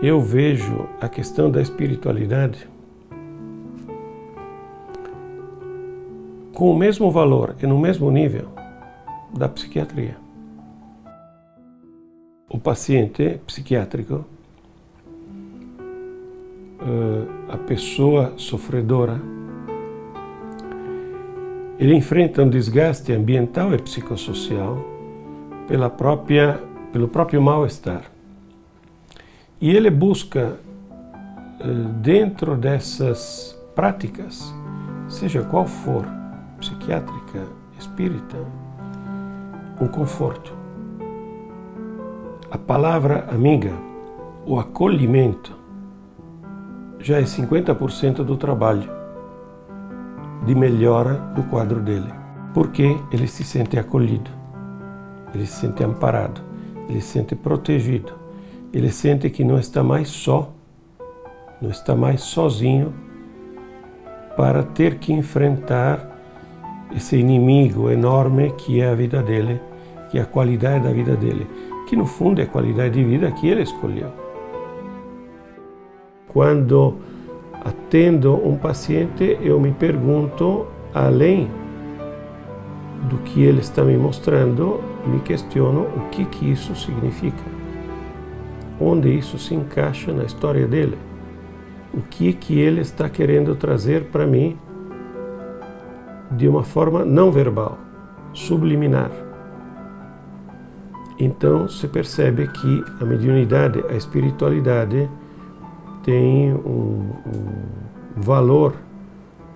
Eu vejo a questão da espiritualidade com o mesmo valor e no mesmo nível da psiquiatria. O paciente psiquiátrico, eh, a pessoa sofredora, ele enfrenta um desgaste ambiental e psicossocial pela própria, pelo próprio mal-estar. E ele busca, eh, dentro dessas práticas, seja qual for, psiquiátrica, espírita, um conforto. A palavra amiga, o acolhimento, já é 50% do trabalho de melhora do quadro dele. Porque ele se sente acolhido, ele se sente amparado, ele se sente protegido ele sente que não está mais só, não está mais sozinho para ter que enfrentar esse inimigo enorme que é a vida dele, que é a qualidade da vida dele, que no fundo é a qualidade de vida que ele escolheu. Quando atendo um paciente, eu me pergunto, além do que ele está me mostrando, me questiono o que, que isso significa onde isso se encaixa na história dele. O que que ele está querendo trazer para mim de uma forma não verbal, subliminar. Então se percebe que a mediunidade, a espiritualidade tem um, um valor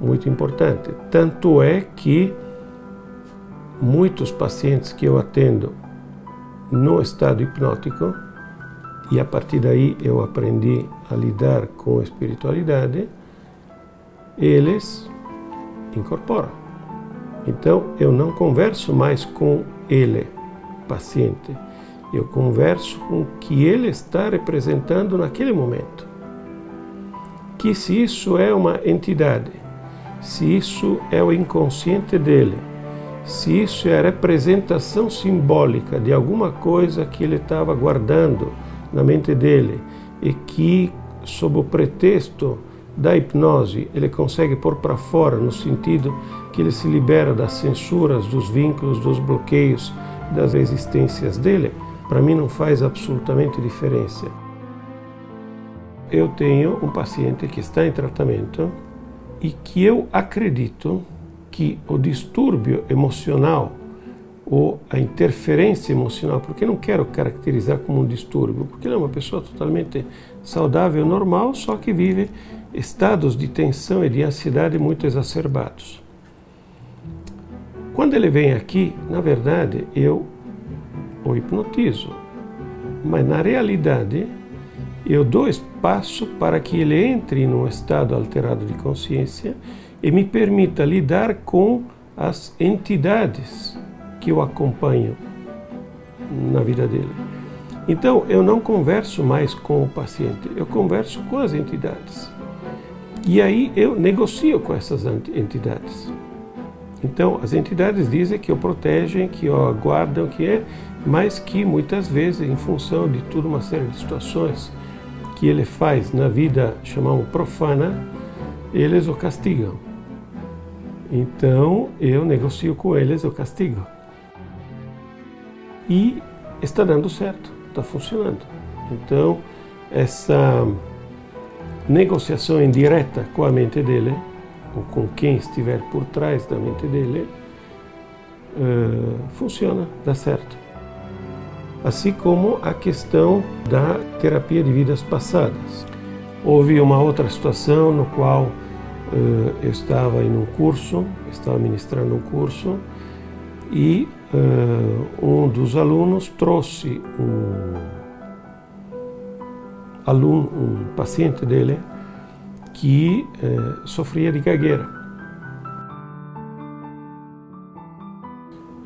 muito importante. Tanto é que muitos pacientes que eu atendo no estado hipnótico e a partir daí eu aprendi a lidar com a espiritualidade, eles incorporam. Então eu não converso mais com ele, paciente, eu converso com o que ele está representando naquele momento. Que se isso é uma entidade, se isso é o inconsciente dele, se isso é a representação simbólica de alguma coisa que ele estava guardando, na mente dele e que, sob o pretexto da hipnose, ele consegue pôr para fora, no sentido que ele se libera das censuras, dos vínculos, dos bloqueios, das resistências dele, para mim não faz absolutamente diferença. Eu tenho um paciente que está em tratamento e que eu acredito que o distúrbio emocional ou a interferência emocional, porque não quero caracterizar como um distúrbio, porque ele é uma pessoa totalmente saudável, normal, só que vive estados de tensão e de ansiedade muito exacerbados. Quando ele vem aqui, na verdade, eu o hipnotizo, mas na realidade eu dou espaço para que ele entre num estado alterado de consciência e me permita lidar com as entidades que eu acompanho na vida dele. Então, eu não converso mais com o paciente, eu converso com as entidades. E aí eu negocio com essas entidades. Então, as entidades dizem que o protegem, que o aguardam, que é, mas que muitas vezes, em função de toda uma série de situações que ele faz na vida, chamamos profana, eles o castigam. Então, eu negocio com eles o castigo e está dando certo, está funcionando. Então, essa negociação indireta com a mente dele, ou com quem estiver por trás da mente dele, uh, funciona, dá certo. assim como a questão da terapia de vidas passadas. Houve uma outra situação no qual uh, eu estava em um curso, estava ministrando um curso e um dos alunos trouxe um aluno, um paciente dele que uh, sofria de gagueira.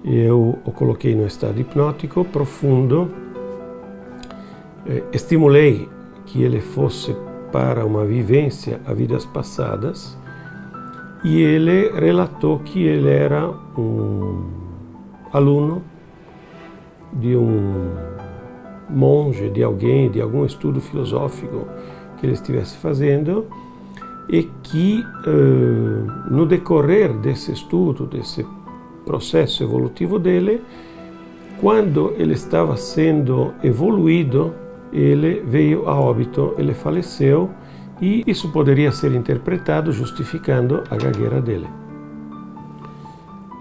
Eu o coloquei no estado hipnótico profundo, eh, estimulei que ele fosse para uma vivência a vidas passadas e ele relatou que ele era um aluno de um monge, de alguém, de algum estudo filosófico que ele estivesse fazendo e que uh, no decorrer desse estudo, desse processo evolutivo dele, quando ele estava sendo evoluído, ele veio a óbito, ele faleceu e isso poderia ser interpretado justificando a gagueira dele.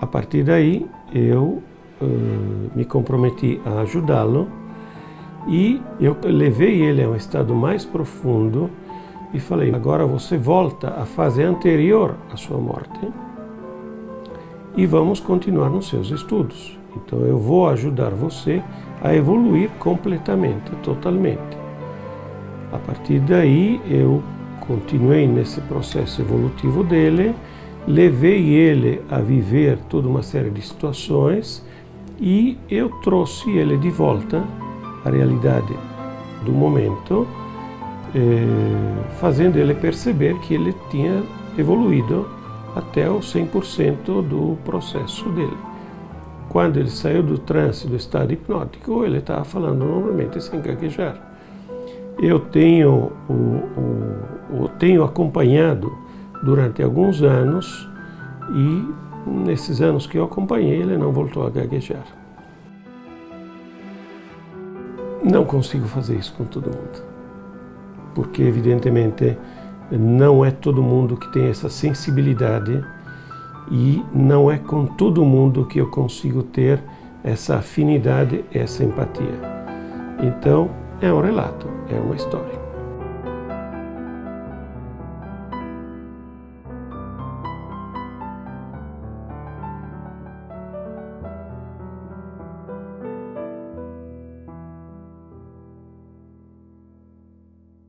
A partir daí, eu uh, me comprometi a ajudá-lo e eu levei ele a um estado mais profundo e falei: agora você volta à fase anterior à sua morte e vamos continuar nos seus estudos. Então eu vou ajudar você a evoluir completamente, totalmente. A partir daí eu continuei nesse processo evolutivo dele, levei ele a viver toda uma série de situações e eu trouxe ele de volta à realidade do momento, eh, fazendo ele perceber que ele tinha evoluído até o 100% do processo dele. Quando ele saiu do transe, do estado hipnótico, ele estava falando normalmente sem gaguejar. Eu tenho, o, o, o, tenho acompanhado durante alguns anos e nesses anos que eu acompanhei ele não voltou a gaguejar. Não consigo fazer isso com todo mundo, porque evidentemente não é todo mundo que tem essa sensibilidade e não é com todo mundo que eu consigo ter essa afinidade, essa empatia. Então, é um relato, é uma história.